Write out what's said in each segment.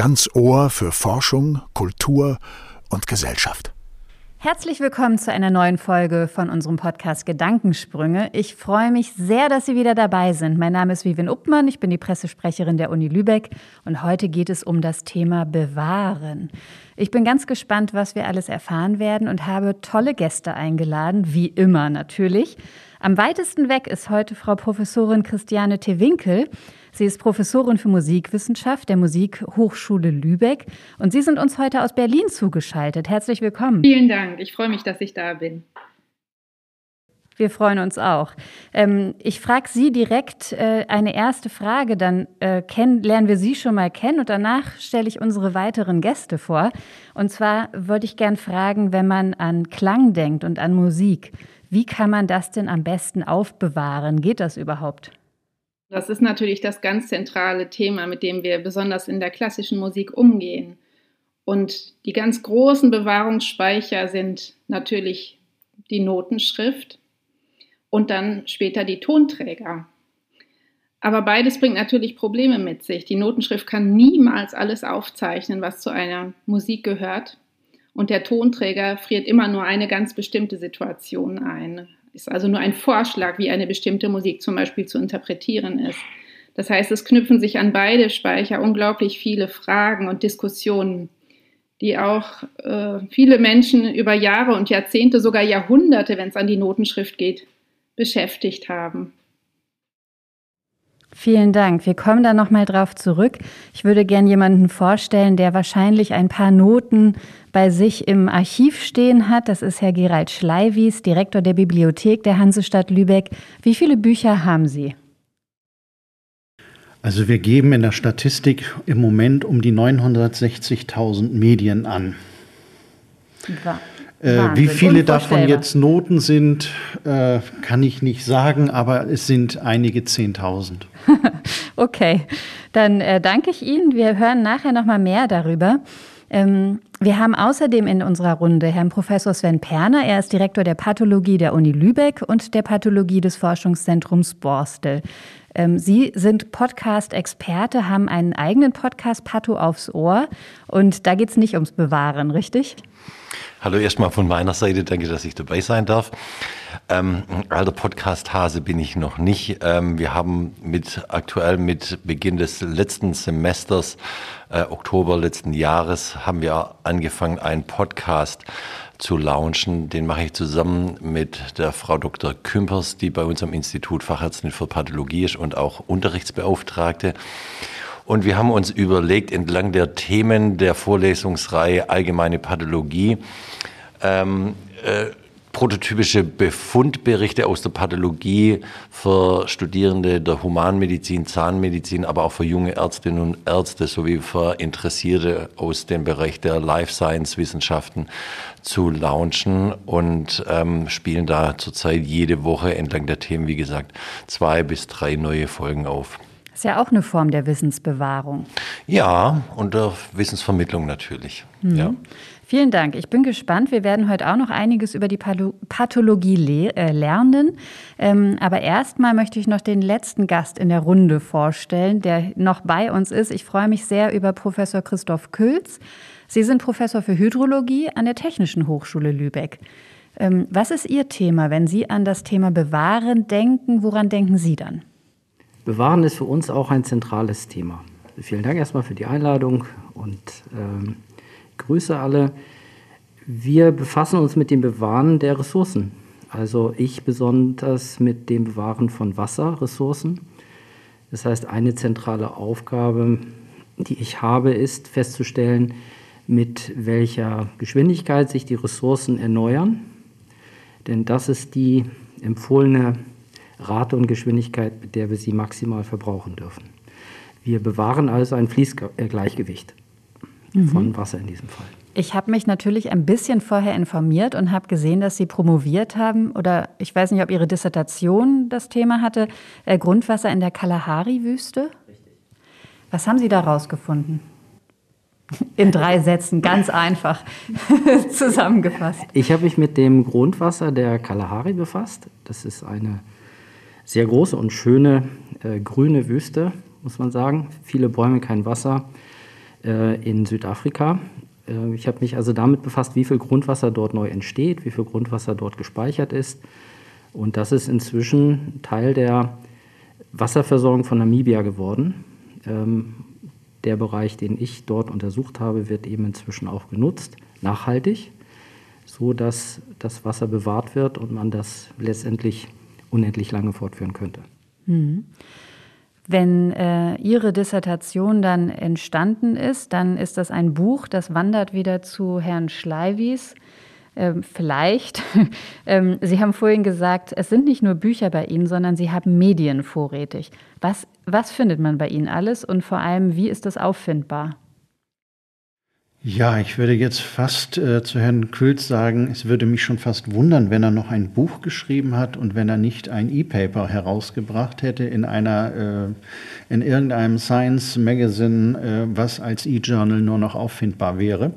ganz Ohr für Forschung, Kultur und Gesellschaft. Herzlich willkommen zu einer neuen Folge von unserem Podcast Gedankensprünge. Ich freue mich sehr, dass Sie wieder dabei sind. Mein Name ist Vivian Uppmann, ich bin die Pressesprecherin der Uni Lübeck und heute geht es um das Thema Bewahren. Ich bin ganz gespannt, was wir alles erfahren werden und habe tolle Gäste eingeladen, wie immer natürlich. Am weitesten weg ist heute Frau Professorin Christiane Tewinkel. Sie ist Professorin für Musikwissenschaft der Musikhochschule Lübeck und Sie sind uns heute aus Berlin zugeschaltet. Herzlich willkommen. Vielen Dank. Ich freue mich, dass ich da bin. Wir freuen uns auch. Ähm, ich frage Sie direkt äh, eine erste Frage, dann äh, kennen, lernen wir Sie schon mal kennen und danach stelle ich unsere weiteren Gäste vor. Und zwar würde ich gern fragen, wenn man an Klang denkt und an Musik, wie kann man das denn am besten aufbewahren? Geht das überhaupt? Das ist natürlich das ganz zentrale Thema, mit dem wir besonders in der klassischen Musik umgehen. Und die ganz großen Bewahrungsspeicher sind natürlich die Notenschrift und dann später die Tonträger. Aber beides bringt natürlich Probleme mit sich. Die Notenschrift kann niemals alles aufzeichnen, was zu einer Musik gehört. Und der Tonträger friert immer nur eine ganz bestimmte Situation ein ist also nur ein Vorschlag, wie eine bestimmte Musik zum Beispiel zu interpretieren ist. Das heißt, es knüpfen sich an beide Speicher unglaublich viele Fragen und Diskussionen, die auch äh, viele Menschen über Jahre und Jahrzehnte, sogar Jahrhunderte, wenn es an die Notenschrift geht, beschäftigt haben. Vielen Dank. Wir kommen da nochmal drauf zurück. Ich würde gern jemanden vorstellen, der wahrscheinlich ein paar Noten bei sich im Archiv stehen hat. Das ist Herr Gerald Schleiwies, Direktor der Bibliothek der Hansestadt Lübeck. Wie viele Bücher haben Sie? Also wir geben in der Statistik im Moment um die 960.000 Medien an. War. Äh, wie viele davon jetzt Noten sind, äh, kann ich nicht sagen, aber es sind einige Zehntausend. okay, dann äh, danke ich Ihnen. Wir hören nachher noch mal mehr darüber. Ähm, wir haben außerdem in unserer Runde Herrn Professor Sven Perner. Er ist Direktor der Pathologie der Uni Lübeck und der Pathologie des Forschungszentrums Borstel. Ähm, Sie sind Podcast-Experte, haben einen eigenen Podcast, Patho aufs Ohr. Und da geht es nicht ums Bewahren, richtig? Hallo erstmal von meiner Seite, danke, dass ich dabei sein darf. Ähm, alter Podcast-Hase bin ich noch nicht. Ähm, wir haben mit aktuell mit Beginn des letzten Semesters, äh, Oktober letzten Jahres, haben wir angefangen, einen Podcast zu launchen. Den mache ich zusammen mit der Frau Dr. Kümpers, die bei uns am Institut Fachärztin für Pathologie ist und auch Unterrichtsbeauftragte. Und wir haben uns überlegt, entlang der Themen der Vorlesungsreihe Allgemeine Pathologie, ähm, äh, prototypische Befundberichte aus der Pathologie für Studierende der Humanmedizin, Zahnmedizin, aber auch für junge Ärztinnen und Ärzte sowie für Interessierte aus dem Bereich der Life Science Wissenschaften zu launchen und ähm, spielen da zurzeit jede Woche entlang der Themen, wie gesagt, zwei bis drei neue Folgen auf. Ist ja auch eine Form der Wissensbewahrung. Ja, und der Wissensvermittlung natürlich. Mhm. Ja. Vielen Dank. Ich bin gespannt. Wir werden heute auch noch einiges über die Pathologie äh, lernen. Ähm, aber erstmal möchte ich noch den letzten Gast in der Runde vorstellen, der noch bei uns ist. Ich freue mich sehr über Professor Christoph Külz. Sie sind Professor für Hydrologie an der Technischen Hochschule Lübeck. Ähm, was ist Ihr Thema, wenn Sie an das Thema Bewahren denken? Woran denken Sie dann? Bewahren ist für uns auch ein zentrales Thema. Vielen Dank erstmal für die Einladung und ähm, Grüße alle. Wir befassen uns mit dem Bewahren der Ressourcen. Also ich besonders mit dem Bewahren von Wasserressourcen. Das heißt, eine zentrale Aufgabe, die ich habe, ist festzustellen, mit welcher Geschwindigkeit sich die Ressourcen erneuern. Denn das ist die empfohlene Rate und Geschwindigkeit, mit der wir sie maximal verbrauchen dürfen. Wir bewahren also ein Fließgleichgewicht mhm. von Wasser in diesem Fall. Ich habe mich natürlich ein bisschen vorher informiert und habe gesehen, dass Sie promoviert haben oder ich weiß nicht, ob Ihre Dissertation das Thema hatte, äh, Grundwasser in der Kalahari-Wüste. Richtig. Was haben Sie da rausgefunden? In drei Sätzen, ganz einfach zusammengefasst. Ich habe mich mit dem Grundwasser der Kalahari befasst. Das ist eine sehr große und schöne äh, grüne Wüste, muss man sagen. Viele Bäume, kein Wasser. Äh, in Südafrika. Äh, ich habe mich also damit befasst, wie viel Grundwasser dort neu entsteht, wie viel Grundwasser dort gespeichert ist. Und das ist inzwischen Teil der Wasserversorgung von Namibia geworden. Ähm, der Bereich, den ich dort untersucht habe, wird eben inzwischen auch genutzt, nachhaltig, so dass das Wasser bewahrt wird und man das letztendlich unendlich lange fortführen könnte. Mhm. Wenn äh, Ihre Dissertation dann entstanden ist, dann ist das ein Buch, das wandert wieder zu Herrn Schleiwies. Ähm, vielleicht. ähm, Sie haben vorhin gesagt, es sind nicht nur Bücher bei Ihnen, sondern Sie haben Medien vorrätig. Was, was findet man bei Ihnen alles und vor allem, wie ist das auffindbar? Ja, ich würde jetzt fast äh, zu Herrn Külz sagen, es würde mich schon fast wundern, wenn er noch ein Buch geschrieben hat und wenn er nicht ein E-Paper herausgebracht hätte in einer, äh, in irgendeinem Science Magazine, äh, was als E-Journal nur noch auffindbar wäre.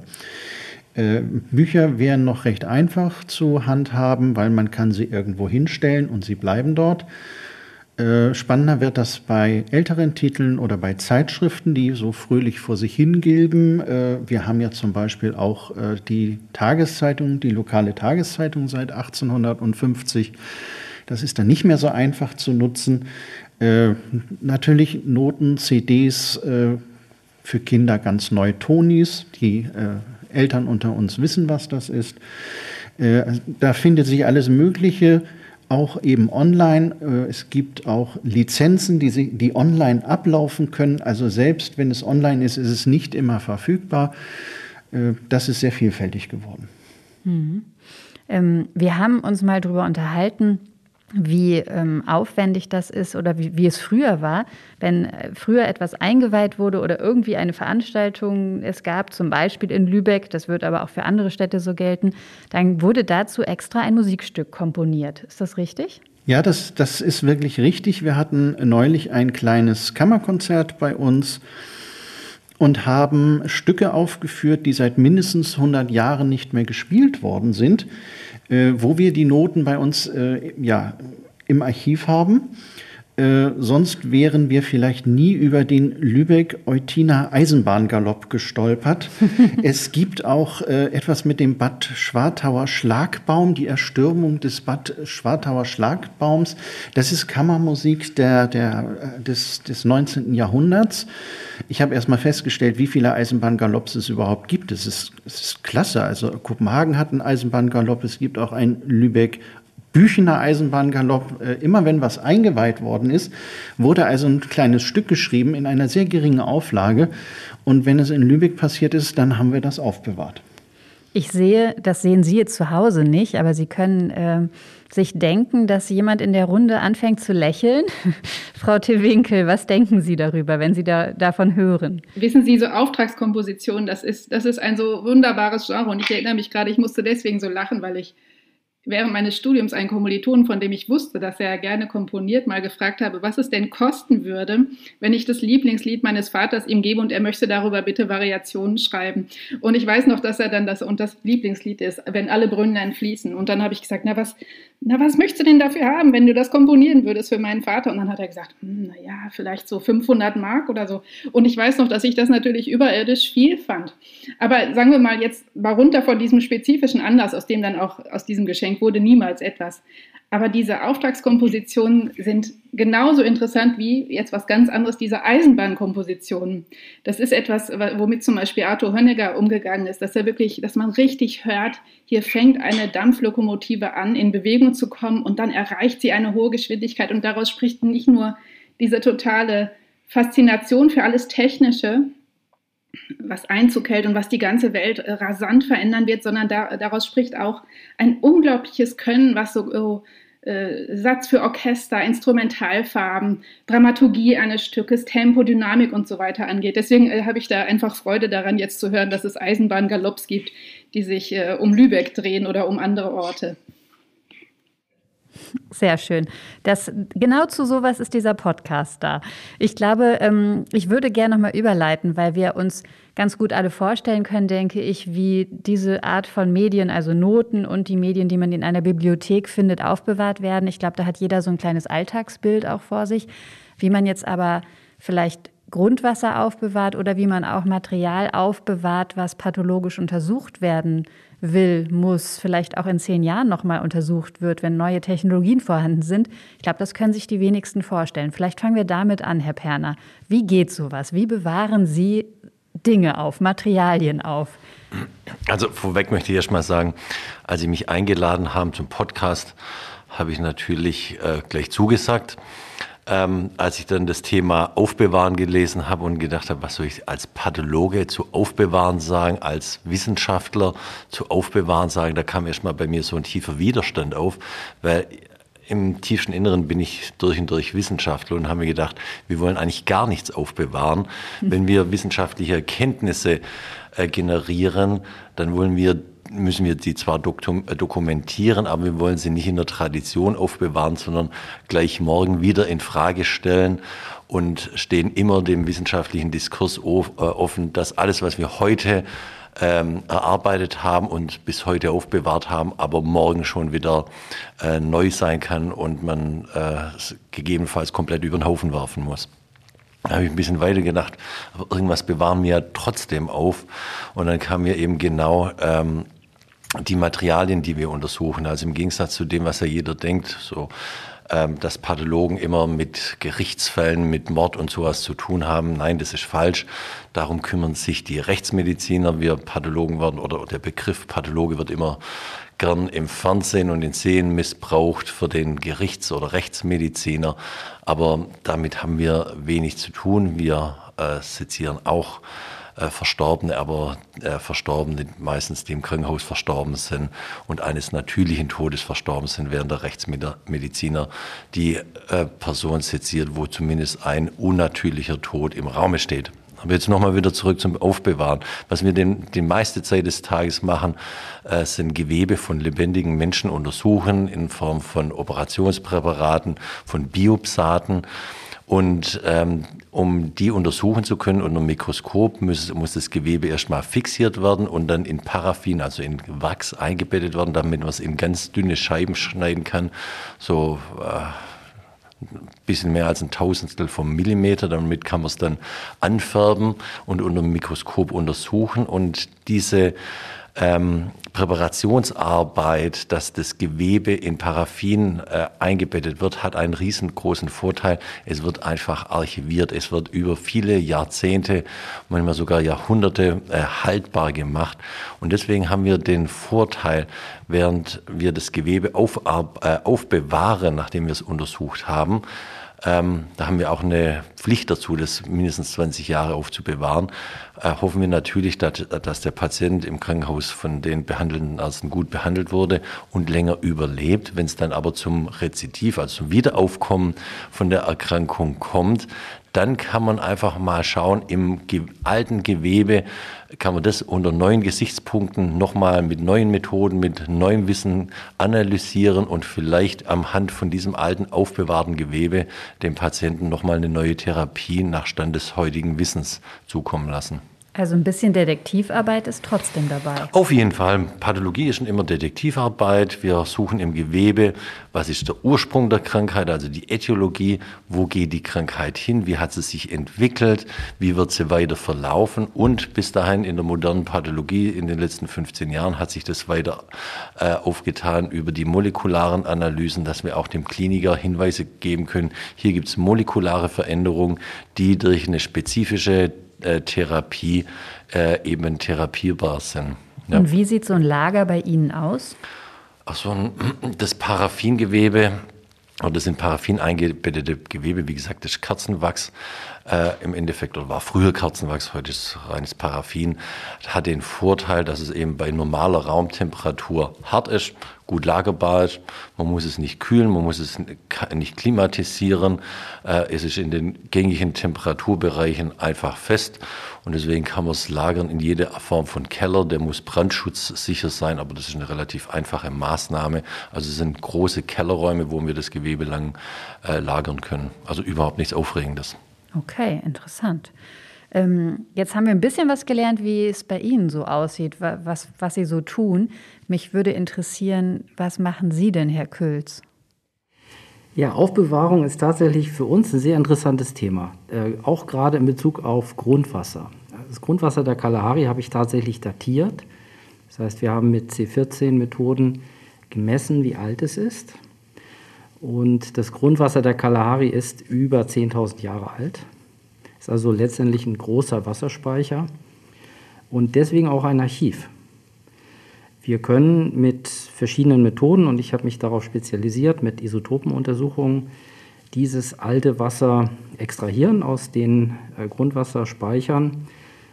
Äh, Bücher wären noch recht einfach zu handhaben, weil man kann sie irgendwo hinstellen und sie bleiben dort. Äh, spannender wird das bei älteren Titeln oder bei Zeitschriften, die so fröhlich vor sich hingilben. Äh, wir haben ja zum Beispiel auch äh, die Tageszeitung, die lokale Tageszeitung seit 1850. Das ist dann nicht mehr so einfach zu nutzen. Natürlich Noten, CDs für Kinder ganz neu, Tonis. Die Eltern unter uns wissen, was das ist. Da findet sich alles Mögliche auch eben online. Äh, es gibt auch Lizenzen, die, die online ablaufen können. Also selbst wenn es online ist, ist es nicht immer verfügbar. Äh, das ist sehr vielfältig geworden. Mhm. Ähm, wir haben uns mal darüber unterhalten, wie ähm, aufwendig das ist oder wie, wie es früher war. Wenn äh, früher etwas eingeweiht wurde oder irgendwie eine Veranstaltung es gab, zum Beispiel in Lübeck, das wird aber auch für andere Städte so gelten, dann wurde dazu extra ein Musikstück komponiert. Ist das richtig? Ja, das, das ist wirklich richtig. Wir hatten neulich ein kleines Kammerkonzert bei uns und haben Stücke aufgeführt, die seit mindestens 100 Jahren nicht mehr gespielt worden sind wo wir die Noten bei uns äh, ja, im Archiv haben. Äh, sonst wären wir vielleicht nie über den Lübeck-Eutiner Eisenbahngalopp gestolpert. es gibt auch äh, etwas mit dem Bad Schwartauer Schlagbaum, die Erstürmung des Bad Schwartauer Schlagbaums. Das ist Kammermusik der, der, äh, des, des 19. Jahrhunderts. Ich habe erst mal festgestellt, wie viele Eisenbahngalopps es überhaupt gibt. Es ist, es ist klasse. Also Kopenhagen hat einen Eisenbahngalopp, es gibt auch ein Lübeck Büchener Eisenbahngalopp, äh, immer wenn was eingeweiht worden ist, wurde also ein kleines Stück geschrieben in einer sehr geringen Auflage. Und wenn es in Lübeck passiert ist, dann haben wir das aufbewahrt. Ich sehe, das sehen Sie jetzt zu Hause nicht, aber Sie können äh, sich denken, dass jemand in der Runde anfängt zu lächeln. Frau Tewinkel, was denken Sie darüber, wenn Sie da, davon hören? Wissen Sie, so Auftragskomposition, das ist, das ist ein so wunderbares Genre. Und ich erinnere mich gerade, ich musste deswegen so lachen, weil ich während meines Studiums einen Kommiliton, von dem ich wusste, dass er gerne komponiert, mal gefragt habe, was es denn kosten würde, wenn ich das Lieblingslied meines Vaters ihm gebe und er möchte darüber bitte Variationen schreiben. Und ich weiß noch, dass er dann das und das Lieblingslied ist, wenn alle Brünnen fließen. Und dann habe ich gesagt, na was, na was möchtest du denn dafür haben, wenn du das komponieren würdest für meinen Vater? Und dann hat er gesagt, hm, naja, vielleicht so 500 Mark oder so. Und ich weiß noch, dass ich das natürlich überirdisch viel fand. Aber sagen wir mal jetzt mal runter von diesem spezifischen Anlass, aus dem dann auch aus diesem Geschenk geschenkt wurde, niemals etwas. Aber diese Auftragskompositionen sind genauso interessant wie jetzt was ganz anderes, diese Eisenbahnkompositionen. Das ist etwas, womit zum Beispiel Arthur Honegger umgegangen ist, dass er wirklich, dass man richtig hört, hier fängt eine Dampflokomotive an, in Bewegung zu kommen und dann erreicht sie eine hohe Geschwindigkeit und daraus spricht nicht nur diese totale Faszination für alles Technische, was Einzug hält und was die ganze Welt äh, rasant verändern wird, sondern da, daraus spricht auch ein unglaubliches Können, was so oh, äh, Satz für Orchester, Instrumentalfarben, Dramaturgie eines Stückes, Tempo, Dynamik und so weiter angeht. Deswegen äh, habe ich da einfach Freude daran, jetzt zu hören, dass es Eisenbahngalopps gibt, die sich äh, um Lübeck drehen oder um andere Orte. Sehr schön. Das, genau zu sowas ist dieser Podcast da. Ich glaube, ähm, ich würde gerne nochmal überleiten, weil wir uns ganz gut alle vorstellen können, denke ich, wie diese Art von Medien, also Noten und die Medien, die man in einer Bibliothek findet, aufbewahrt werden. Ich glaube, da hat jeder so ein kleines Alltagsbild auch vor sich. Wie man jetzt aber vielleicht Grundwasser aufbewahrt oder wie man auch Material aufbewahrt, was pathologisch untersucht werden will, muss, vielleicht auch in zehn Jahren nochmal untersucht wird, wenn neue Technologien vorhanden sind. Ich glaube, das können sich die wenigsten vorstellen. Vielleicht fangen wir damit an, Herr Perner. Wie geht sowas? Wie bewahren Sie Dinge auf, Materialien auf? Also vorweg möchte ich erst mal sagen, als Sie mich eingeladen haben zum Podcast, habe ich natürlich äh, gleich zugesagt ähm, als ich dann das Thema Aufbewahren gelesen habe und gedacht habe, was soll ich als Pathologe zu Aufbewahren sagen, als Wissenschaftler zu Aufbewahren sagen, da kam erstmal bei mir so ein tiefer Widerstand auf, weil im tiefsten Inneren bin ich durch und durch Wissenschaftler und habe mir gedacht, wir wollen eigentlich gar nichts aufbewahren. Wenn wir wissenschaftliche Erkenntnisse äh, generieren, dann wollen wir müssen wir die zwar äh, dokumentieren, aber wir wollen sie nicht in der Tradition aufbewahren, sondern gleich morgen wieder in Frage stellen und stehen immer dem wissenschaftlichen Diskurs äh, offen, dass alles, was wir heute ähm, erarbeitet haben und bis heute aufbewahrt haben, aber morgen schon wieder äh, neu sein kann und man äh, gegebenenfalls komplett über den Haufen werfen muss. Da habe ich ein bisschen weiter gedacht, aber irgendwas bewahren wir ja trotzdem auf. Und dann kam mir eben genau ähm, die Materialien, die wir untersuchen. Also im Gegensatz zu dem, was ja jeder denkt, so ähm, dass Pathologen immer mit Gerichtsfällen, mit Mord und sowas zu tun haben. Nein, das ist falsch. Darum kümmern sich die Rechtsmediziner. Wir Pathologen werden oder der Begriff Pathologe wird immer gern im Fernsehen und in Seen missbraucht für den Gerichts- oder Rechtsmediziner. Aber damit haben wir wenig zu tun. Wir äh, sezieren auch äh, Verstorbene, aber äh, Verstorbene meistens, die im Krankenhaus verstorben sind und eines natürlichen Todes verstorben sind, während der Rechtsmediziner die äh, Person seziert, wo zumindest ein unnatürlicher Tod im Raume steht. Aber jetzt nochmal wieder zurück zum Aufbewahren. Was wir den, die meiste Zeit des Tages machen, äh, sind Gewebe von lebendigen Menschen untersuchen in Form von Operationspräparaten, von Biopsaten. Und ähm, um die untersuchen zu können unter dem Mikroskop, muss, muss das Gewebe erstmal fixiert werden und dann in Paraffin, also in Wachs eingebettet werden, damit man es in ganz dünne Scheiben schneiden kann. So äh, ein bisschen mehr als ein Tausendstel vom Millimeter. Damit kann man es dann anfärben und unter dem Mikroskop untersuchen. Und diese ähm, Präparationsarbeit, dass das Gewebe in Paraffin äh, eingebettet wird, hat einen riesengroßen Vorteil. Es wird einfach archiviert. Es wird über viele Jahrzehnte, manchmal sogar Jahrhunderte äh, haltbar gemacht. Und deswegen haben wir den Vorteil, während wir das Gewebe auf, äh, aufbewahren, nachdem wir es untersucht haben, ähm, da haben wir auch eine Pflicht dazu, das mindestens 20 Jahre aufzubewahren. Hoffen wir natürlich, dass, dass, der Patient im Krankenhaus von den behandelnden Ärzten gut behandelt wurde und länger überlebt. Wenn es dann aber zum Rezidiv, also zum Wiederaufkommen von der Erkrankung kommt, dann kann man einfach mal schauen, im alten Gewebe kann man das unter neuen Gesichtspunkten nochmal mit neuen Methoden, mit neuem Wissen analysieren und vielleicht am Hand von diesem alten aufbewahrten Gewebe dem Patienten nochmal eine neue Therapie nach Stand des heutigen Wissens zukommen lassen. Also ein bisschen Detektivarbeit ist trotzdem dabei. Auf jeden Fall. Pathologie ist schon immer Detektivarbeit. Wir suchen im Gewebe, was ist der Ursprung der Krankheit, also die Äthiologie, wo geht die Krankheit hin, wie hat sie sich entwickelt, wie wird sie weiter verlaufen und bis dahin in der modernen Pathologie in den letzten 15 Jahren hat sich das weiter äh, aufgetan über die molekularen Analysen, dass wir auch dem Kliniker Hinweise geben können. Hier gibt es molekulare Veränderungen, die durch eine spezifische äh, Therapie äh, eben therapierbar sind. Ja. Und wie sieht so ein Lager bei Ihnen aus? Ach so, das Paraffingewebe, oder das sind Paraffin eingebettete Gewebe, wie gesagt, das ist Kerzenwachs äh, im Endeffekt, oder war früher Kerzenwachs, heute ist reines Paraffin, hat den Vorteil, dass es eben bei normaler Raumtemperatur hart ist, gut lagerbar ist. Man muss es nicht kühlen, man muss es nicht klimatisieren. Äh, es ist in den gängigen Temperaturbereichen einfach fest und deswegen kann man es lagern in jeder Form von Keller. Der muss brandschutzsicher sein, aber das ist eine relativ einfache Maßnahme. Also es sind große Kellerräume, wo wir das Gewebe lang äh, lagern können. Also überhaupt nichts Aufregendes. Okay, interessant. Ähm, jetzt haben wir ein bisschen was gelernt, wie es bei Ihnen so aussieht, was, was Sie so tun. Mich würde interessieren, was machen Sie denn, Herr Külz? Ja, Aufbewahrung ist tatsächlich für uns ein sehr interessantes Thema, äh, auch gerade in Bezug auf Grundwasser. Das Grundwasser der Kalahari habe ich tatsächlich datiert. Das heißt, wir haben mit C14-Methoden gemessen, wie alt es ist. Und das Grundwasser der Kalahari ist über 10.000 Jahre alt. Ist also letztendlich ein großer Wasserspeicher und deswegen auch ein Archiv. Wir können mit verschiedenen Methoden, und ich habe mich darauf spezialisiert, mit Isotopenuntersuchungen, dieses alte Wasser extrahieren aus den äh, Grundwasserspeichern,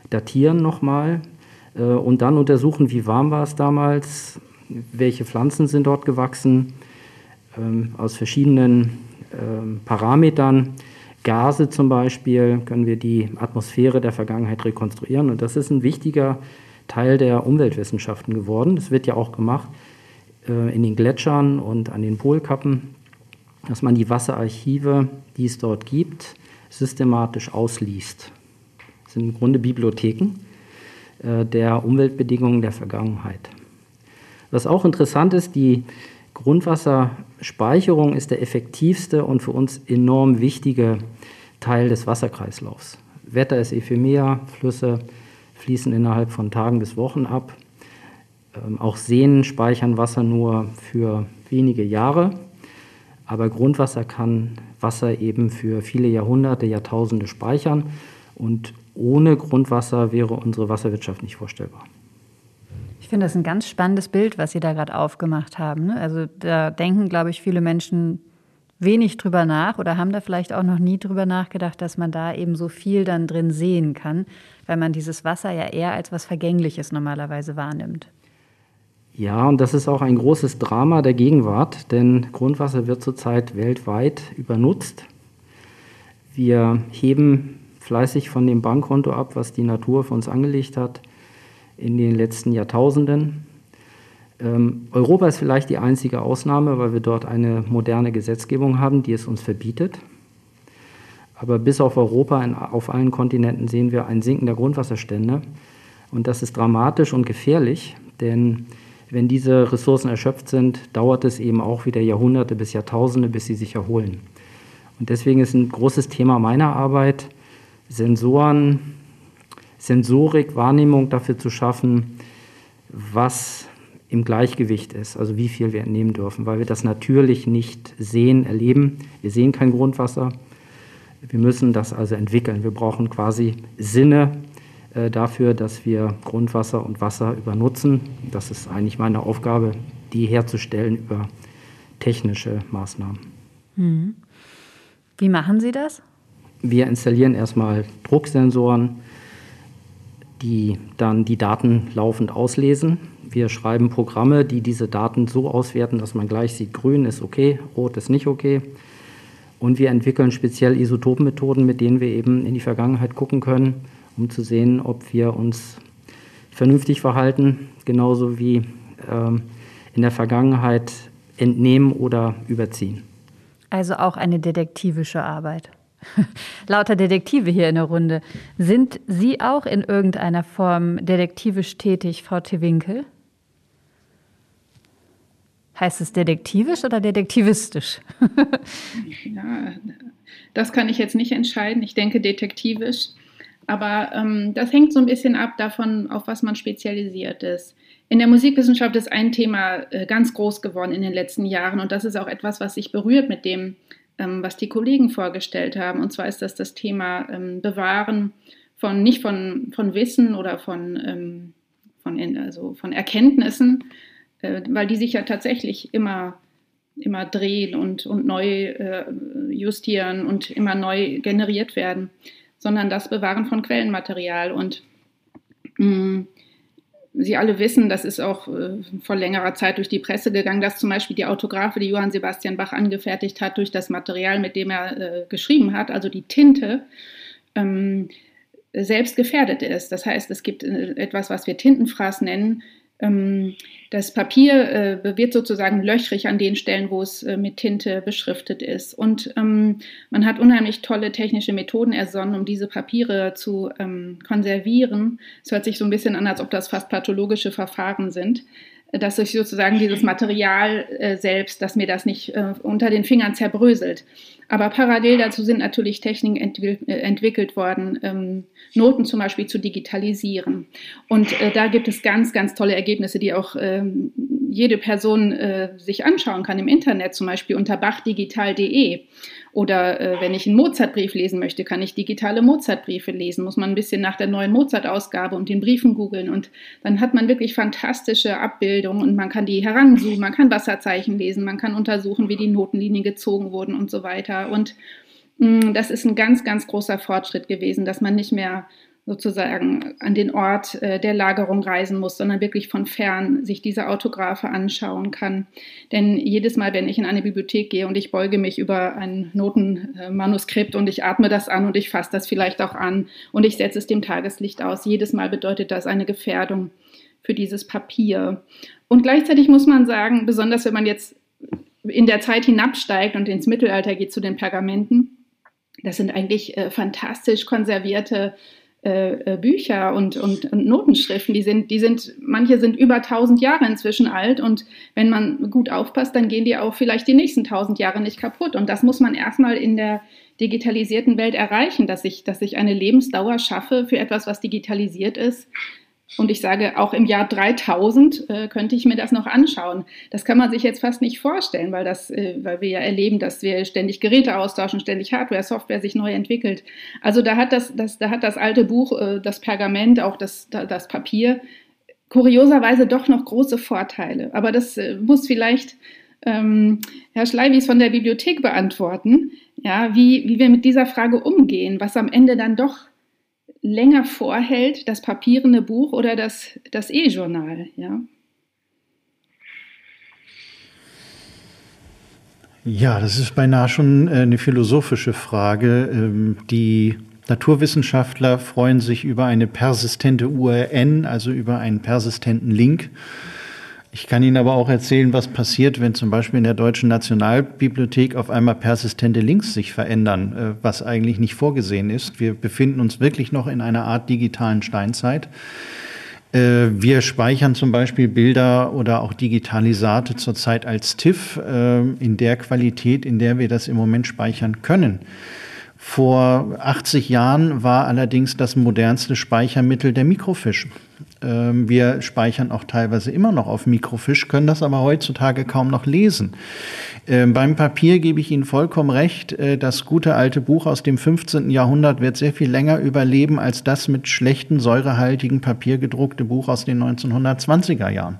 datieren nochmal äh, und dann untersuchen, wie warm war es damals, welche Pflanzen sind dort gewachsen, aus verschiedenen ähm, Parametern. Gase zum Beispiel können wir die Atmosphäre der Vergangenheit rekonstruieren und das ist ein wichtiger Teil der Umweltwissenschaften geworden. Das wird ja auch gemacht äh, in den Gletschern und an den Polkappen, dass man die Wasserarchive, die es dort gibt, systematisch ausliest. Das sind im Grunde Bibliotheken äh, der Umweltbedingungen der Vergangenheit. Was auch interessant ist, die Grundwasserspeicherung ist der effektivste und für uns enorm wichtige Teil des Wasserkreislaufs. Wetter ist ephemer, Flüsse fließen innerhalb von Tagen bis Wochen ab. Ähm, auch Seen speichern Wasser nur für wenige Jahre. Aber Grundwasser kann Wasser eben für viele Jahrhunderte, Jahrtausende speichern. Und ohne Grundwasser wäre unsere Wasserwirtschaft nicht vorstellbar. Ich finde das ein ganz spannendes Bild, was Sie da gerade aufgemacht haben. Ne? Also da denken, glaube ich, viele Menschen wenig drüber nach oder haben da vielleicht auch noch nie drüber nachgedacht, dass man da eben so viel dann drin sehen kann, weil man dieses Wasser ja eher als was Vergängliches normalerweise wahrnimmt. Ja, und das ist auch ein großes Drama der Gegenwart, denn Grundwasser wird zurzeit weltweit übernutzt. Wir heben fleißig von dem Bankkonto ab, was die Natur für uns angelegt hat in den letzten Jahrtausenden. Ähm, Europa ist vielleicht die einzige Ausnahme, weil wir dort eine moderne Gesetzgebung haben, die es uns verbietet. Aber bis auf Europa, in, auf allen Kontinenten sehen wir ein Sinken der Grundwasserstände. Und das ist dramatisch und gefährlich, denn wenn diese Ressourcen erschöpft sind, dauert es eben auch wieder Jahrhunderte bis Jahrtausende, bis sie sich erholen. Und deswegen ist ein großes Thema meiner Arbeit, Sensoren, Sensorik, Wahrnehmung dafür zu schaffen, was im Gleichgewicht ist, also wie viel wir entnehmen dürfen, weil wir das natürlich nicht sehen, erleben. Wir sehen kein Grundwasser. Wir müssen das also entwickeln. Wir brauchen quasi Sinne äh, dafür, dass wir Grundwasser und Wasser übernutzen. Das ist eigentlich meine Aufgabe, die herzustellen über technische Maßnahmen. Hm. Wie machen Sie das? Wir installieren erstmal Drucksensoren, die dann die Daten laufend auslesen. Wir schreiben Programme, die diese Daten so auswerten, dass man gleich sieht, grün ist okay, rot ist nicht okay. Und wir entwickeln speziell Isotopenmethoden, mit denen wir eben in die Vergangenheit gucken können, um zu sehen, ob wir uns vernünftig verhalten, genauso wie ähm, in der Vergangenheit entnehmen oder überziehen. Also auch eine detektivische Arbeit. Lauter Detektive hier in der Runde. Sind Sie auch in irgendeiner Form detektivisch tätig, Frau Tewinkel? Heißt es detektivisch oder detektivistisch? ja, das kann ich jetzt nicht entscheiden. Ich denke detektivisch. Aber ähm, das hängt so ein bisschen ab davon, auf was man spezialisiert ist. In der Musikwissenschaft ist ein Thema äh, ganz groß geworden in den letzten Jahren und das ist auch etwas, was sich berührt mit dem, was die Kollegen vorgestellt haben. Und zwar ist das das Thema ähm, Bewahren von nicht von, von Wissen oder von, ähm, von, also von Erkenntnissen, äh, weil die sich ja tatsächlich immer, immer drehen und, und neu äh, justieren und immer neu generiert werden, sondern das Bewahren von Quellenmaterial. Und mh, mm, Sie alle wissen, das ist auch äh, vor längerer Zeit durch die Presse gegangen, dass zum Beispiel die Autographe, die Johann Sebastian Bach angefertigt hat, durch das Material, mit dem er äh, geschrieben hat, also die Tinte, ähm, selbst gefährdet ist. Das heißt, es gibt äh, etwas, was wir Tintenfraß nennen, ähm, das Papier äh, wird sozusagen löchrig an den Stellen, wo es äh, mit Tinte beschriftet ist. Und ähm, man hat unheimlich tolle technische Methoden ersonnen, um diese Papiere zu ähm, konservieren. Es hört sich so ein bisschen an, als ob das fast pathologische Verfahren sind. Dass ich sozusagen dieses Material äh, selbst, dass mir das nicht äh, unter den Fingern zerbröselt. Aber parallel dazu sind natürlich Techniken entwick äh, entwickelt worden, ähm, Noten zum Beispiel zu digitalisieren. Und äh, da gibt es ganz, ganz tolle Ergebnisse, die auch ähm, jede Person äh, sich anschauen kann im Internet, zum Beispiel unter bachdigital.de. Oder äh, wenn ich einen Mozartbrief lesen möchte, kann ich digitale Mozartbriefe lesen. Muss man ein bisschen nach der neuen Mozart-Ausgabe und den Briefen googeln. Und dann hat man wirklich fantastische Abbildungen und man kann die heranzoomen, man kann Wasserzeichen lesen, man kann untersuchen, wie die Notenlinien gezogen wurden und so weiter. Und mh, mm, das ist ein ganz, ganz großer Fortschritt gewesen, dass man nicht mehr sozusagen an den Ort äh, der Lagerung reisen muss, sondern wirklich von fern sich diese Autographe anschauen kann. Denn jedes Mal, wenn ich in eine Bibliothek gehe und ich beuge mich über ein Notenmanuskript und ich atme das an und ich fasse das vielleicht auch an und ich setze es dem Tageslicht aus, jedes Mal bedeutet das eine Gefährdung für dieses Papier. Und gleichzeitig muss man sagen, besonders wenn man jetzt in der Zeit hinabsteigt und ins Mittelalter geht zu den Pergamenten, das sind eigentlich äh, fantastisch konservierte äh, Bücher und, und, und, Notenschriften, die sind, die sind, manche sind über 1000 Jahre inzwischen alt und wenn man gut aufpasst, dann gehen die auch vielleicht die nächsten 1000 Jahre nicht kaputt. Und das muss man erstmal in der digitalisierten Welt erreichen, dass ich, dass ich eine Lebensdauer schaffe für etwas, was digitalisiert ist, und ich sage, auch im Jahr 3000 äh, könnte ich mir das noch anschauen. Das kann man sich jetzt fast nicht vorstellen, weil, das, äh, weil wir ja erleben, dass wir ständig Geräte austauschen, ständig Hardware, Software sich neu entwickelt. Also da hat das, das, da hat das alte Buch, äh, das Pergament, auch das, das Papier, kurioserweise doch noch große Vorteile. Aber das äh, muss vielleicht ähm, Herr Schleiwis von der Bibliothek beantworten, ja, wie, wie wir mit dieser Frage umgehen, was am Ende dann doch länger vorhält, das papierende Buch oder das, das E-Journal, ja? Ja, das ist beinahe schon äh, eine philosophische Frage. Ähm, die Naturwissenschaftler freuen sich über eine persistente URN, also über einen persistenten Link. Ich kann Ihnen aber auch erzählen, was passiert, wenn zum Beispiel in der Deutschen Nationalbibliothek auf einmal persistente Links sich verändern, äh, was eigentlich nicht vorgesehen ist. Wir befinden uns wirklich noch in einer Art digitalen Steinzeit. Äh, wir speichern zum Beispiel Bilder oder auch Digitalisate zurzeit als TIFF äh, in der Qualität, in der wir das im Moment speichern können. Vor 80 Jahren war allerdings das modernste Speichermittel der Mikrofisch. Ähm, wir speichern auch teilweise immer noch auf Mikrofisch, können das aber heutzutage kaum noch lesen. Ähm, beim Papier gebe ich Ihnen vollkommen recht. Äh, das gute alte Buch aus dem 15. Jahrhundert wird sehr viel länger überleben als das mit schlechten, säurehaltigen Papier gedruckte Buch aus den 1920er Jahren.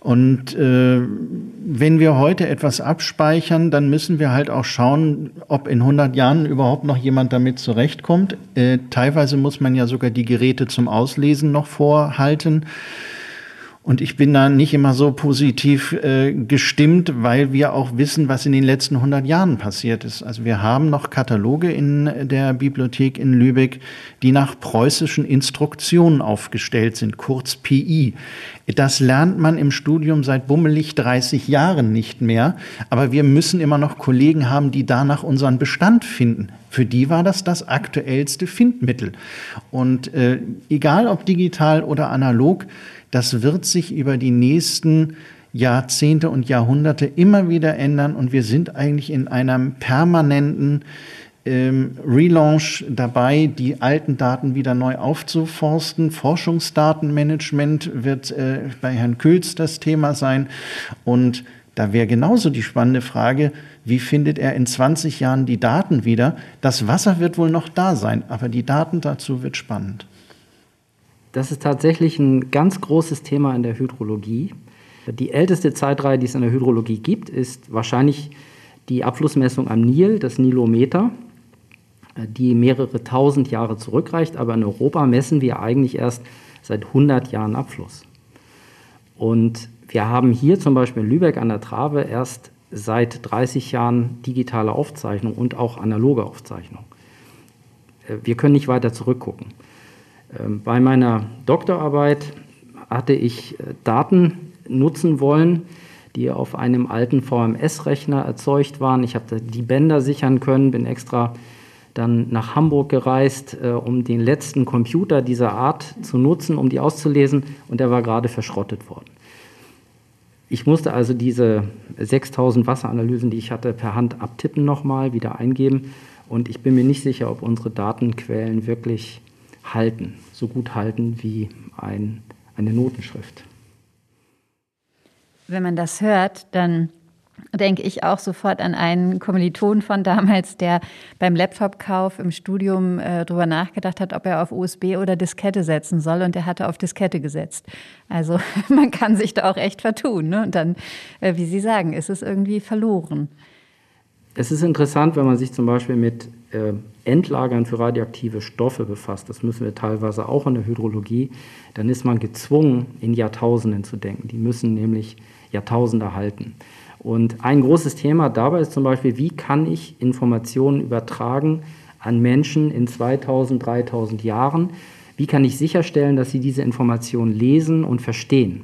Und äh, wenn wir heute etwas abspeichern, dann müssen wir halt auch schauen, ob in 100 Jahren überhaupt noch jemand damit zurechtkommt. Äh, teilweise muss man ja sogar die Geräte zum Auslesen noch vorhalten. Und ich bin da nicht immer so positiv äh, gestimmt, weil wir auch wissen, was in den letzten 100 Jahren passiert ist. Also wir haben noch Kataloge in der Bibliothek in Lübeck, die nach preußischen Instruktionen aufgestellt sind, kurz PI. Das lernt man im Studium seit bummelig 30 Jahren nicht mehr. Aber wir müssen immer noch Kollegen haben, die danach unseren Bestand finden. Für die war das das aktuellste Findmittel. Und äh, egal ob digital oder analog, das wird sich über die nächsten Jahrzehnte und Jahrhunderte immer wieder ändern und wir sind eigentlich in einem permanenten ähm, Relaunch dabei, die alten Daten wieder neu aufzuforsten. Forschungsdatenmanagement wird äh, bei Herrn Külz das Thema sein und da wäre genauso die spannende Frage, wie findet er in 20 Jahren die Daten wieder? Das Wasser wird wohl noch da sein, aber die Daten dazu wird spannend. Das ist tatsächlich ein ganz großes Thema in der Hydrologie. Die älteste Zeitreihe, die es in der Hydrologie gibt, ist wahrscheinlich die Abflussmessung am Nil, das Nilometer, die mehrere tausend Jahre zurückreicht. Aber in Europa messen wir eigentlich erst seit 100 Jahren Abfluss. Und wir haben hier zum Beispiel in Lübeck an der Trave erst seit 30 Jahren digitale Aufzeichnung und auch analoge Aufzeichnung. Wir können nicht weiter zurückgucken. Ähm, bei meiner Doktorarbeit hatte ich äh, Daten nutzen wollen, die auf einem alten VMS-Rechner erzeugt waren. Ich habe die Bänder sichern können, bin extra dann nach Hamburg gereist, äh, um den letzten Computer dieser Art zu nutzen, um die auszulesen, und der war gerade verschrottet worden. Ich musste also diese 6000 Wasseranalysen, die ich hatte, per Hand abtippen nochmal, wieder eingeben. Und ich bin mir nicht sicher, ob unsere Datenquellen wirklich halten, so gut halten wie ein, eine Notenschrift. Wenn man das hört, dann denke ich auch sofort an einen Kommiliton von damals, der beim Laptop-Kauf im Studium äh, darüber nachgedacht hat, ob er auf USB oder Diskette setzen soll und der hatte auf Diskette gesetzt. Also man kann sich da auch echt vertun. Ne? Und dann, äh, wie Sie sagen, ist es irgendwie verloren. Es ist interessant, wenn man sich zum Beispiel mit äh, Endlagern für radioaktive Stoffe befasst, das müssen wir teilweise auch in der Hydrologie, dann ist man gezwungen, in Jahrtausenden zu denken. Die müssen nämlich Jahrtausende halten. Und ein großes Thema dabei ist zum Beispiel, wie kann ich Informationen übertragen an Menschen in 2000, 3000 Jahren? Wie kann ich sicherstellen, dass sie diese Informationen lesen und verstehen?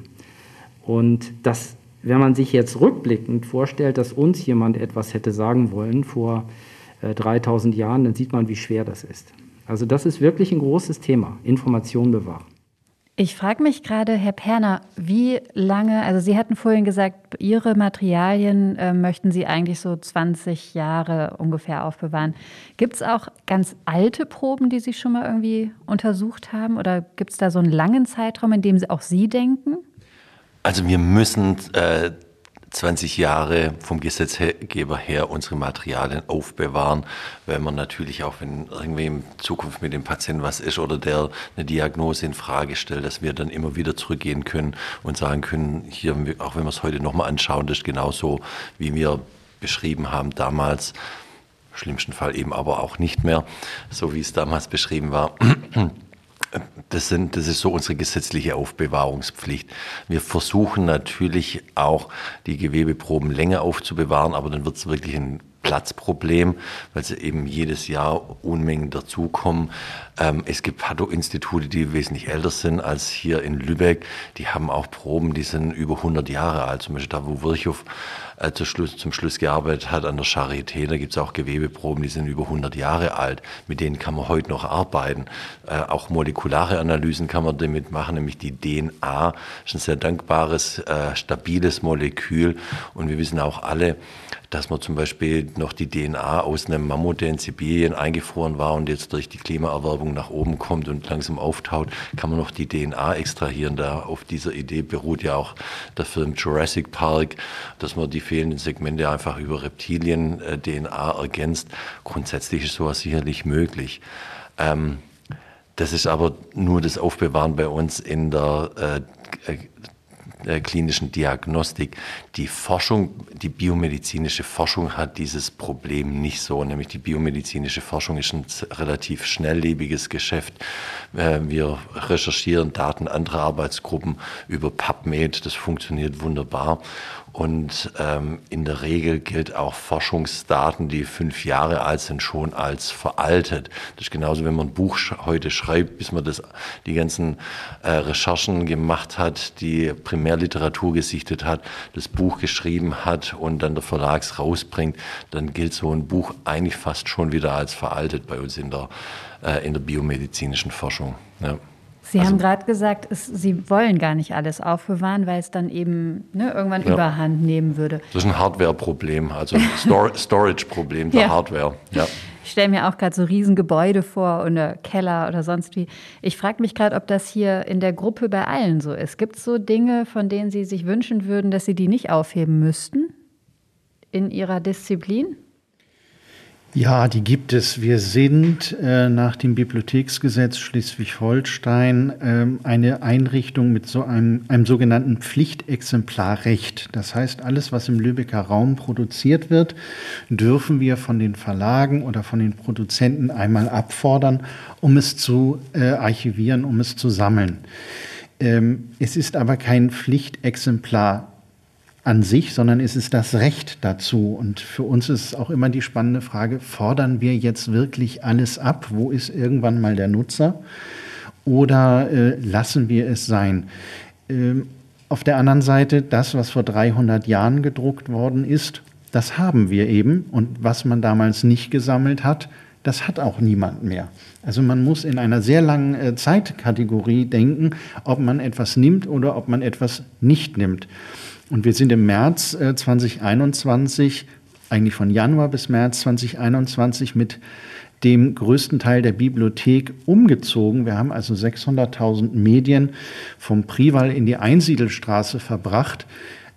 Und das, wenn man sich jetzt rückblickend vorstellt, dass uns jemand etwas hätte sagen wollen vor 3000 Jahren, dann sieht man, wie schwer das ist. Also das ist wirklich ein großes Thema, Information bewahren. Ich frage mich gerade, Herr Perner, wie lange, also Sie hatten vorhin gesagt, Ihre Materialien äh, möchten Sie eigentlich so 20 Jahre ungefähr aufbewahren. Gibt es auch ganz alte Proben, die Sie schon mal irgendwie untersucht haben? Oder gibt es da so einen langen Zeitraum, in dem auch Sie denken? Also wir müssen äh, 20 Jahre vom Gesetzgeber her unsere Materialien aufbewahren, weil man natürlich auch, wenn irgendwie in Zukunft mit dem Patienten was ist oder der eine Diagnose in Frage stellt, dass wir dann immer wieder zurückgehen können und sagen können, hier, auch wenn wir es heute nochmal anschauen, das ist genauso, wie wir beschrieben haben damals, im schlimmsten Fall eben aber auch nicht mehr, so wie es damals beschrieben war. Das, sind, das ist so unsere gesetzliche Aufbewahrungspflicht. Wir versuchen natürlich auch, die Gewebeproben länger aufzubewahren, aber dann wird es wirklich ein Platzproblem, weil sie eben jedes Jahr Unmengen dazukommen. Ähm, es gibt Pato-Institute, die wesentlich älter sind als hier in Lübeck. Die haben auch Proben, die sind über 100 Jahre alt. Zum Beispiel da, wo Virchow äh, zum, Schluss, zum Schluss gearbeitet hat an der Charité, da gibt es auch Gewebeproben, die sind über 100 Jahre alt. Mit denen kann man heute noch arbeiten. Äh, auch molekulare Analysen kann man damit machen, nämlich die DNA ist ein sehr dankbares, äh, stabiles Molekül. Und wir wissen auch alle, dass man zum Beispiel noch die DNA aus einem Mammut, der in Sibirien eingefroren war und jetzt durch die Klimaerwerbung nach oben kommt und langsam auftaut, kann man noch die DNA extrahieren. Da auf dieser Idee beruht ja auch der Film Jurassic Park, dass man die fehlenden Segmente einfach über Reptilien-DNA ergänzt. Grundsätzlich ist sowas sicherlich möglich. Ähm, das ist aber nur das Aufbewahren bei uns in der äh, äh klinischen Diagnostik. Die Forschung, die biomedizinische Forschung hat dieses Problem nicht so, nämlich die biomedizinische Forschung ist ein relativ schnelllebiges Geschäft. Äh, wir recherchieren Daten anderer Arbeitsgruppen über PubMed, das funktioniert wunderbar. Und ähm, in der Regel gilt auch Forschungsdaten, die fünf Jahre alt sind, schon als veraltet. Das ist genauso, wenn man ein Buch heute schreibt, bis man das, die ganzen äh, Recherchen gemacht hat, die Primärliteratur gesichtet hat, das Buch geschrieben hat und dann der Verlags rausbringt, dann gilt so ein Buch eigentlich fast schon wieder als veraltet bei uns in der, äh, in der biomedizinischen Forschung. Ja. Sie also, haben gerade gesagt, es, Sie wollen gar nicht alles aufbewahren, weil es dann eben ne, irgendwann ja. Überhand nehmen würde. Das ist ein Hardware-Problem, also Stor Storage-Problem der ja. Hardware. Ja. Ich stelle mir auch gerade so Riesengebäude vor oder Keller oder sonst wie. Ich frage mich gerade, ob das hier in der Gruppe bei allen so ist. Gibt es so Dinge, von denen Sie sich wünschen würden, dass Sie die nicht aufheben müssten in Ihrer Disziplin? Ja, die gibt es. Wir sind äh, nach dem Bibliotheksgesetz Schleswig-Holstein äh, eine Einrichtung mit so einem, einem sogenannten Pflichtexemplarrecht. Das heißt, alles, was im Lübecker Raum produziert wird, dürfen wir von den Verlagen oder von den Produzenten einmal abfordern, um es zu äh, archivieren, um es zu sammeln. Ähm, es ist aber kein Pflichtexemplar an sich, sondern es ist das Recht dazu. Und für uns ist auch immer die spannende Frage, fordern wir jetzt wirklich alles ab? Wo ist irgendwann mal der Nutzer? Oder äh, lassen wir es sein? Ähm, auf der anderen Seite, das, was vor 300 Jahren gedruckt worden ist, das haben wir eben. Und was man damals nicht gesammelt hat, das hat auch niemand mehr. Also man muss in einer sehr langen äh, Zeitkategorie denken, ob man etwas nimmt oder ob man etwas nicht nimmt. Und wir sind im März äh, 2021, eigentlich von Januar bis März 2021 mit dem größten Teil der Bibliothek umgezogen. Wir haben also 600.000 Medien vom Prival in die Einsiedelstraße verbracht.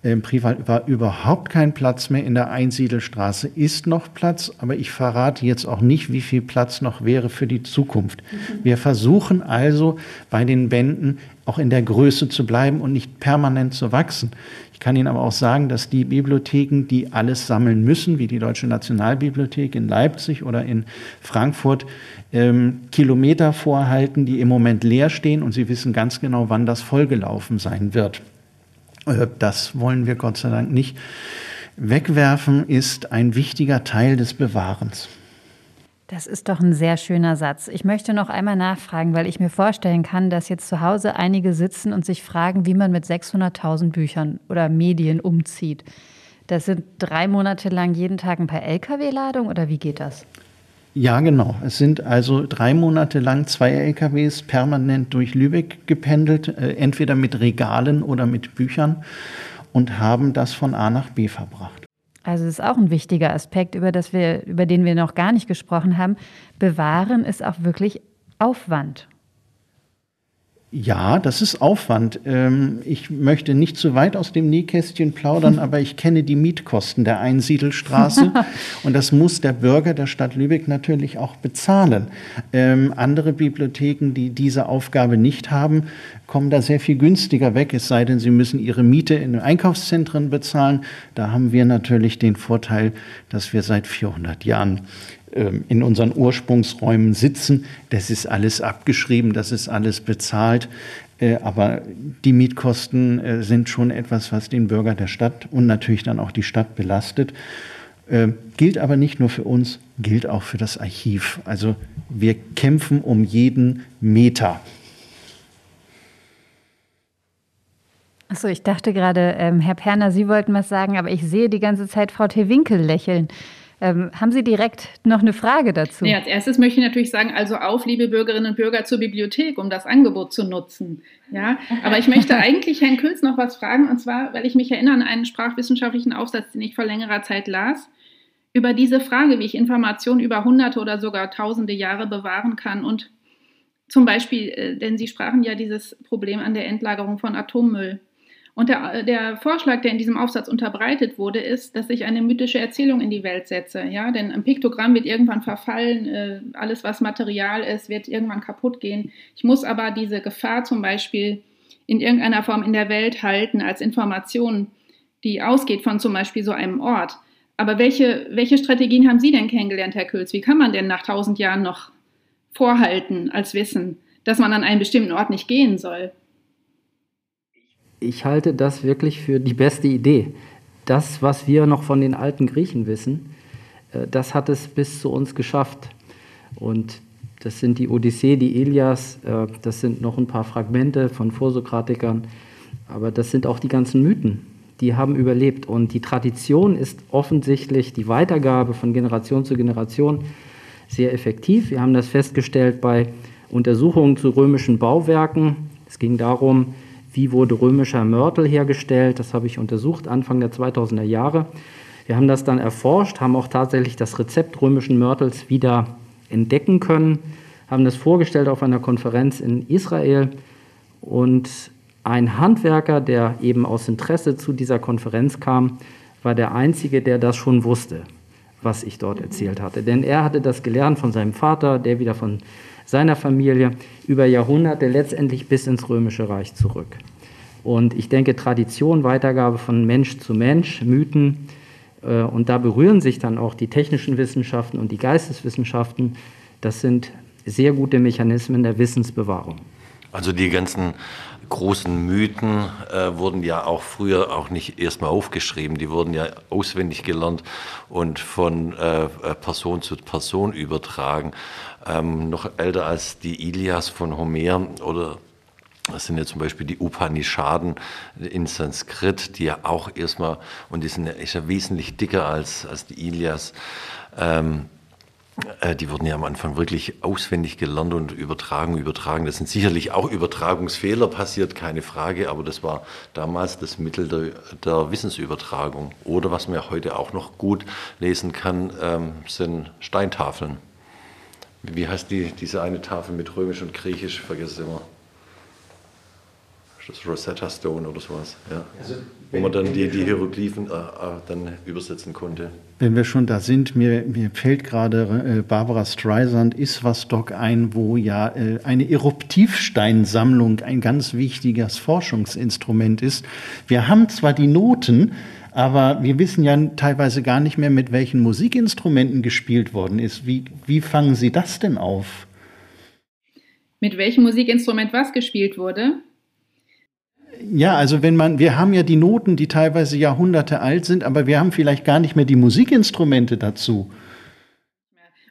Im Prival war überhaupt kein Platz mehr in der Einsiedelstraße, ist noch Platz, aber ich verrate jetzt auch nicht, wie viel Platz noch wäre für die Zukunft. Wir versuchen also bei den Bänden auch in der Größe zu bleiben und nicht permanent zu wachsen. Ich kann Ihnen aber auch sagen, dass die Bibliotheken, die alles sammeln müssen, wie die Deutsche Nationalbibliothek in Leipzig oder in Frankfurt, ähm, Kilometer vorhalten, die im Moment leer stehen und sie wissen ganz genau, wann das vollgelaufen sein wird. Äh, das wollen wir Gott sei Dank nicht. Wegwerfen ist ein wichtiger Teil des Bewahrens. Das ist doch ein sehr schöner Satz. Ich möchte noch einmal nachfragen, weil ich mir vorstellen kann, dass jetzt zu Hause einige sitzen und sich fragen, wie man mit 600.000 Büchern oder Medien umzieht. Das sind drei Monate lang jeden Tag ein paar Lkw-Ladungen oder wie geht das? Ja, genau. Es sind also drei Monate lang zwei LKWs permanent durch Lübeck gependelt, äh, entweder mit Regalen oder mit Büchern und haben das von A nach B verbracht. Also das ist auch ein wichtiger Aspekt, über, das wir, über den wir noch gar nicht gesprochen haben. Bewahren ist auch wirklich Aufwand. Ja, das ist Aufwand. Ähm, ich möchte nicht zu weit aus dem Nähkästchen plaudern, aber ich kenne die Mietkosten der Einsiedelstraße und das muss der Bürger der Stadt Lübeck natürlich auch bezahlen. Ähm, andere Bibliotheken, die diese Aufgabe nicht haben, kommen da sehr viel günstiger weg, es sei denn, sie müssen ihre Miete in den Einkaufszentren bezahlen. Da haben wir natürlich den Vorteil, dass wir seit 400 Jahren in unseren Ursprungsräumen sitzen. Das ist alles abgeschrieben, das ist alles bezahlt. Äh, aber die Mietkosten äh, sind schon etwas, was den Bürger der Stadt und natürlich dann auch die Stadt belastet. Ähm, gilt aber nicht nur für uns, gilt auch für das Archiv. Also wir kämpfen um jeden Meter. Achso, ich dachte gerade, ähm, Herr Perner, Sie wollten was sagen, aber ich sehe die ganze Zeit Frau Tewinkel lächeln. Ähm, haben Sie direkt noch eine Frage dazu? Ja, als erstes möchte ich natürlich sagen, also auf, liebe Bürgerinnen und Bürger, zur Bibliothek, um das Angebot zu nutzen. Ja, aber ich möchte eigentlich Herrn Külz noch was fragen, und zwar, weil ich mich erinnere an einen sprachwissenschaftlichen Aufsatz, den ich vor längerer Zeit las, über diese Frage, wie ich Informationen über hunderte oder sogar tausende Jahre bewahren kann und zum Beispiel, äh, denn Sie sprachen ja dieses Problem an der Endlagerung von Atommüll. Und der, der, Vorschlag, der in diesem Aufsatz unterbreitet wurde, ist, dass ich eine mythische Erzählung in die Welt setze. Ja? Denn ein Piktogramm wird irgendwann verfallen, äh, alles, was Material ist, wird irgendwann kaputt gehen. Ich muss aber diese Gefahr zum Beispiel in irgendeiner Form in der Welt halten als Information, die ausgeht von zum Beispiel so einem Ort. Aber welche, welche Strategien haben Sie denn kennengelernt, Herr Külz? Wie kann man denn nach tausend Jahren noch vorhalten als Wissen, dass man an einen bestimmten Ort nicht gehen soll? Ich halte das wirklich für die beste Idee. Das, was wir noch von den alten Griechen wissen, äh, das hat es bis zu uns geschafft. Und das sind die Odyssee, die Ilias, äh, das sind noch ein paar Fragmente von Vorsokratikern, aber das sind auch die ganzen Mythen, die haben überlebt. Und die Tradition ist offensichtlich die Weitergabe von Generation zu Generation sehr effektiv. Wir haben das festgestellt bei Untersuchungen zu römischen Bauwerken. Es ging darum, wie wurde römischer Mörtel hergestellt. Das habe ich untersucht Anfang der 2000er Jahre. Wir haben das dann erforscht, haben auch tatsächlich das Rezept römischen Mörtels wieder entdecken können, haben das vorgestellt auf einer Konferenz in Israel und ein Handwerker, der eben aus Interesse zu dieser Konferenz kam, war der Einzige, der das schon wusste, was ich dort erzählt hatte. Denn er hatte das gelernt von seinem Vater, der wieder von seiner Familie über Jahrhunderte letztendlich bis ins Römische Reich zurück. Und ich denke, Tradition, Weitergabe von Mensch zu Mensch, Mythen, äh, und da berühren sich dann auch die technischen Wissenschaften und die Geisteswissenschaften. Das sind sehr gute Mechanismen der Wissensbewahrung. Also die ganzen großen Mythen äh, wurden ja auch früher auch nicht erstmal aufgeschrieben, die wurden ja auswendig gelernt und von äh, Person zu Person übertragen. Ähm, noch älter als die Ilias von Homer oder das sind ja zum Beispiel die Upanishaden in Sanskrit, die ja auch erstmal, und die sind ja, ist ja wesentlich dicker als, als die Ilias, ähm, äh, die wurden ja am Anfang wirklich auswendig gelernt und übertragen, übertragen. Das sind sicherlich auch Übertragungsfehler passiert, keine Frage, aber das war damals das Mittel der, der Wissensübertragung. Oder was man heute auch noch gut lesen kann, ähm, sind Steintafeln. Wie heißt die, diese eine Tafel mit Römisch und Griechisch? Vergesse immer das Rosetta Stone oder sowas, ja. Also, wo man dann die, die Hieroglyphen äh, äh, dann übersetzen konnte. Wenn wir schon da sind, mir, mir fällt gerade äh, Barbara Streisand Iswas-Doc ein, wo ja äh, eine Eruptivsteinsammlung ein ganz wichtiges Forschungsinstrument ist. Wir haben zwar die Noten, aber wir wissen ja teilweise gar nicht mehr, mit welchen Musikinstrumenten gespielt worden ist. Wie, wie fangen Sie das denn auf? Mit welchem Musikinstrument was gespielt wurde? Ja, also wenn man, wir haben ja die Noten, die teilweise Jahrhunderte alt sind, aber wir haben vielleicht gar nicht mehr die Musikinstrumente dazu.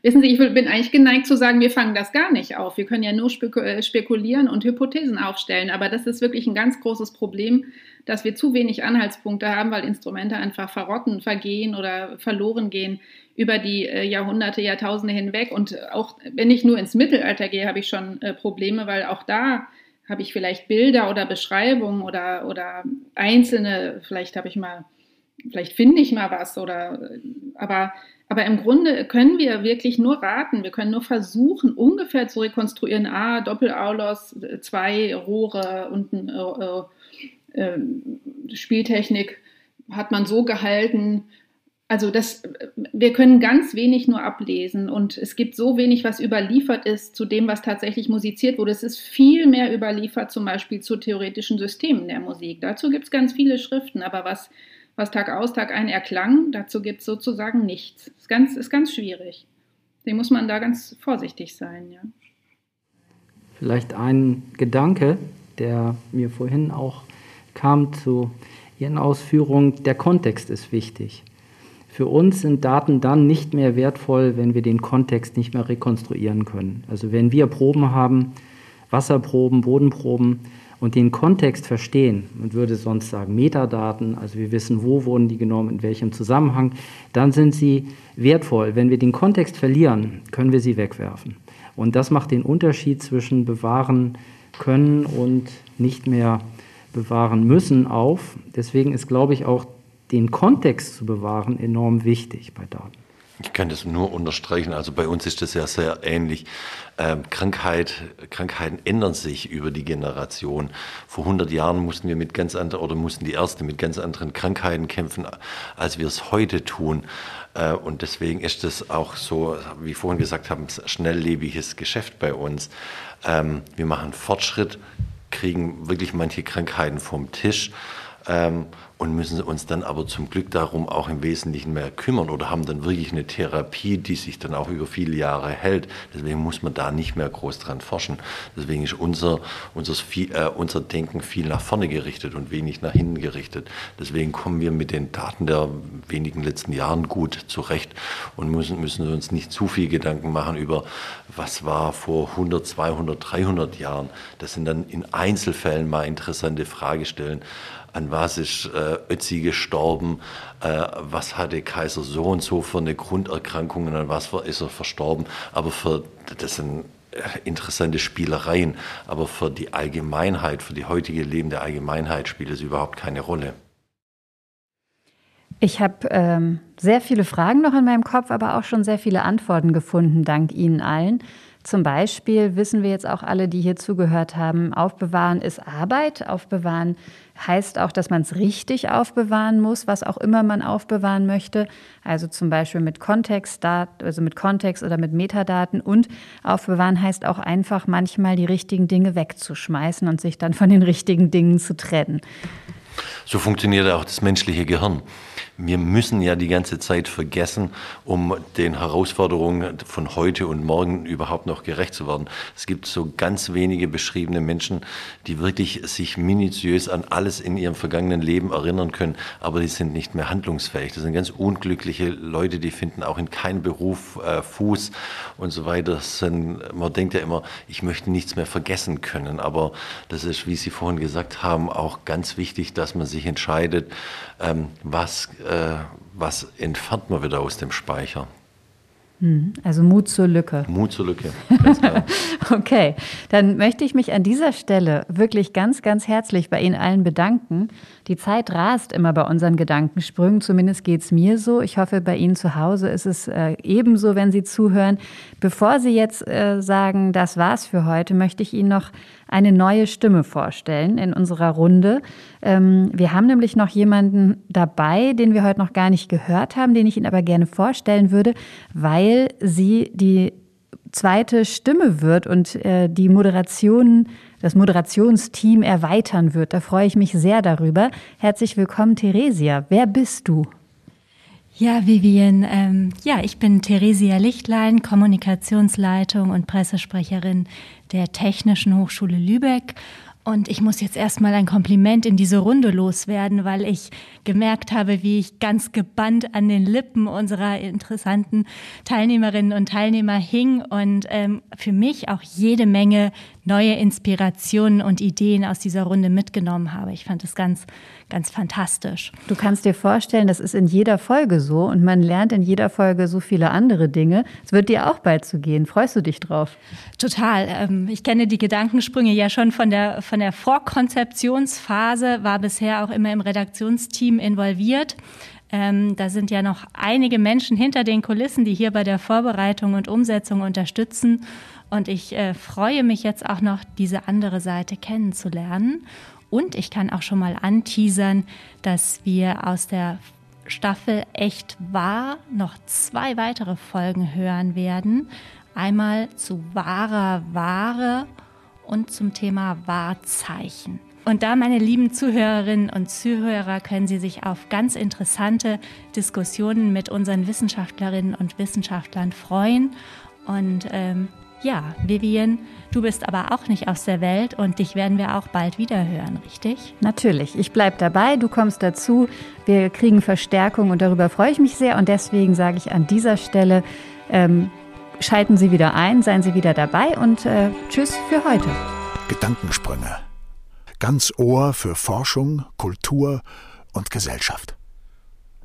Wissen Sie, ich bin eigentlich geneigt zu sagen, wir fangen das gar nicht auf. Wir können ja nur äh, spekulieren und Hypothesen aufstellen. Aber das ist wirklich ein ganz großes Problem, dass wir zu wenig Anhaltspunkte haben, weil Instrumente einfach verrotten, vergehen oder verloren gehen über die äh, Jahrhunderte, Jahrtausende hinweg. Und auch wenn ich nur ins Mittelalter gehe, habe ich schon äh, Probleme, weil auch da habe ich vielleicht Bilder oder Beschreibungen oder, oder einzelne, vielleicht habe ich mal, vielleicht finde ich mal was oder, aber, aber im Grunde können wir wirklich nur raten, wir können nur versuchen, ungefähr zu rekonstruieren, ah, Doppelaulos, zwei Rohre und ein, äh, äh, Spieltechnik hat man so gehalten, also das, wir können ganz wenig nur ablesen und es gibt so wenig, was überliefert ist zu dem, was tatsächlich musiziert wurde. Es ist viel mehr überliefert zum Beispiel zu theoretischen Systemen der Musik. Dazu gibt es ganz viele Schriften, aber was, was Tag aus, Tag ein erklang, dazu gibt es sozusagen nichts. Ist ganz, ist ganz schwierig. Dem muss man da ganz vorsichtig sein, ja. Vielleicht ein Gedanke, der mir vorhin auch kam zu Ihren Ausführungen, der Kontext ist wichtig. Für uns sind Daten dann nicht mehr wertvoll, wenn wir den Kontext nicht mehr rekonstruieren können. Also wenn wir Proben haben, Wasserproben, Bodenproben und den Kontext verstehen, man würde sonst sagen Metadaten, also wir wissen, wo wurden die genommen, in welchem Zusammenhang, dann sind sie wertvoll. Wenn wir den Kontext verlieren, können wir sie wegwerfen. Und das macht den Unterschied zwischen bewahren können und nicht mehr bewahren müssen auf. Deswegen ist, glaube ich, auch den Kontext zu bewahren enorm wichtig bei Daten. Ich kann das nur unterstreichen. Also bei uns ist das ja sehr ähnlich. Ähm, Krankheit, Krankheiten ändern sich über die Generation. Vor 100 Jahren mussten wir mit ganz anderen oder mussten die Ärzte mit ganz anderen Krankheiten kämpfen, als wir es heute tun. Äh, und deswegen ist das auch so, wie vorhin gesagt habe, ein schnelllebiges Geschäft bei uns. Ähm, wir machen Fortschritt, kriegen wirklich manche Krankheiten vom Tisch. Ähm, und müssen uns dann aber zum Glück darum auch im Wesentlichen mehr kümmern oder haben dann wirklich eine Therapie, die sich dann auch über viele Jahre hält. Deswegen muss man da nicht mehr groß dran forschen. Deswegen ist unser, unser, äh, unser Denken viel nach vorne gerichtet und wenig nach hinten gerichtet. Deswegen kommen wir mit den Daten der wenigen letzten Jahren gut zurecht und müssen, müssen uns nicht zu viel Gedanken machen über, was war vor 100, 200, 300 Jahren. Das sind dann in Einzelfällen mal interessante Fragestellen an was ist äh, Ötzi gestorben, äh, was hatte Kaiser so und so für eine Grunderkrankung und an was ist er verstorben. Aber für, das sind äh, interessante Spielereien, aber für die Allgemeinheit, für die heutige Leben der Allgemeinheit spielt es überhaupt keine Rolle. Ich habe ähm, sehr viele Fragen noch in meinem Kopf, aber auch schon sehr viele Antworten gefunden, dank Ihnen allen. Zum Beispiel wissen wir jetzt auch alle, die hier zugehört haben, Aufbewahren ist Arbeit. Aufbewahren heißt auch, dass man es richtig aufbewahren muss, was auch immer man aufbewahren möchte. Also zum Beispiel mit Kontext, also mit Kontext oder mit Metadaten. Und aufbewahren heißt auch einfach manchmal die richtigen Dinge wegzuschmeißen und sich dann von den richtigen Dingen zu trennen. So funktioniert auch das menschliche Gehirn. Wir müssen ja die ganze Zeit vergessen, um den Herausforderungen von heute und morgen überhaupt noch gerecht zu werden. Es gibt so ganz wenige beschriebene Menschen, die wirklich sich minutiös an alles in ihrem vergangenen Leben erinnern können, aber die sind nicht mehr handlungsfähig. Das sind ganz unglückliche Leute, die finden auch in keinem Beruf äh, Fuß und so weiter. Sind, man denkt ja immer, ich möchte nichts mehr vergessen können, aber das ist, wie Sie vorhin gesagt haben, auch ganz wichtig, dass man sich entscheidet, ähm, was, äh, was entfernt man wieder aus dem Speicher. Hm, also Mut zur Lücke. Mut zur Lücke. okay, dann möchte ich mich an dieser Stelle wirklich ganz, ganz herzlich bei Ihnen allen bedanken. Die Zeit rast immer bei unseren Gedankensprüngen, zumindest geht es mir so. Ich hoffe, bei Ihnen zu Hause ist es äh, ebenso, wenn Sie zuhören. Bevor Sie jetzt äh, sagen, das war's für heute, möchte ich Ihnen noch eine neue Stimme vorstellen in unserer Runde. Ähm, wir haben nämlich noch jemanden dabei, den wir heute noch gar nicht gehört haben, den ich Ihnen aber gerne vorstellen würde, weil sie die zweite Stimme wird und äh, die Moderation, das Moderationsteam erweitern wird. Da freue ich mich sehr darüber. Herzlich willkommen, Theresia. Wer bist du? Ja, Vivian, ähm, ja, ich bin Theresia Lichtlein, Kommunikationsleitung und Pressesprecherin der Technischen Hochschule Lübeck und ich muss jetzt erstmal ein Kompliment in diese Runde loswerden, weil ich gemerkt habe, wie ich ganz gebannt an den Lippen unserer interessanten Teilnehmerinnen und Teilnehmer hing. Und ähm, für mich auch jede Menge neue Inspirationen und Ideen aus dieser Runde mitgenommen habe. Ich fand es ganz, ganz fantastisch. Du kannst dir vorstellen, das ist in jeder Folge so und man lernt in jeder Folge so viele andere Dinge. Es wird dir auch bald zu gehen. Freust du dich drauf? Total. Ähm, ich kenne die Gedankensprünge ja schon von der, von der Vorkonzeptionsphase, war bisher auch immer im Redaktionsteam involviert. Ähm, da sind ja noch einige Menschen hinter den Kulissen, die hier bei der Vorbereitung und Umsetzung unterstützen. Und ich äh, freue mich jetzt auch noch, diese andere Seite kennenzulernen. Und ich kann auch schon mal anteasern, dass wir aus der Staffel Echt wahr noch zwei weitere Folgen hören werden. Einmal zu wahrer Ware und zum Thema Wahrzeichen. Und da, meine lieben Zuhörerinnen und Zuhörer, können Sie sich auf ganz interessante Diskussionen mit unseren Wissenschaftlerinnen und Wissenschaftlern freuen. Und ähm, ja, Vivian, du bist aber auch nicht aus der Welt und dich werden wir auch bald wieder hören, richtig? Natürlich. Ich bleibe dabei, du kommst dazu. Wir kriegen Verstärkung und darüber freue ich mich sehr. Und deswegen sage ich an dieser Stelle, ähm, schalten Sie wieder ein, seien Sie wieder dabei und äh, tschüss für heute. Gedankensprünge. Ganz Ohr für Forschung, Kultur und Gesellschaft.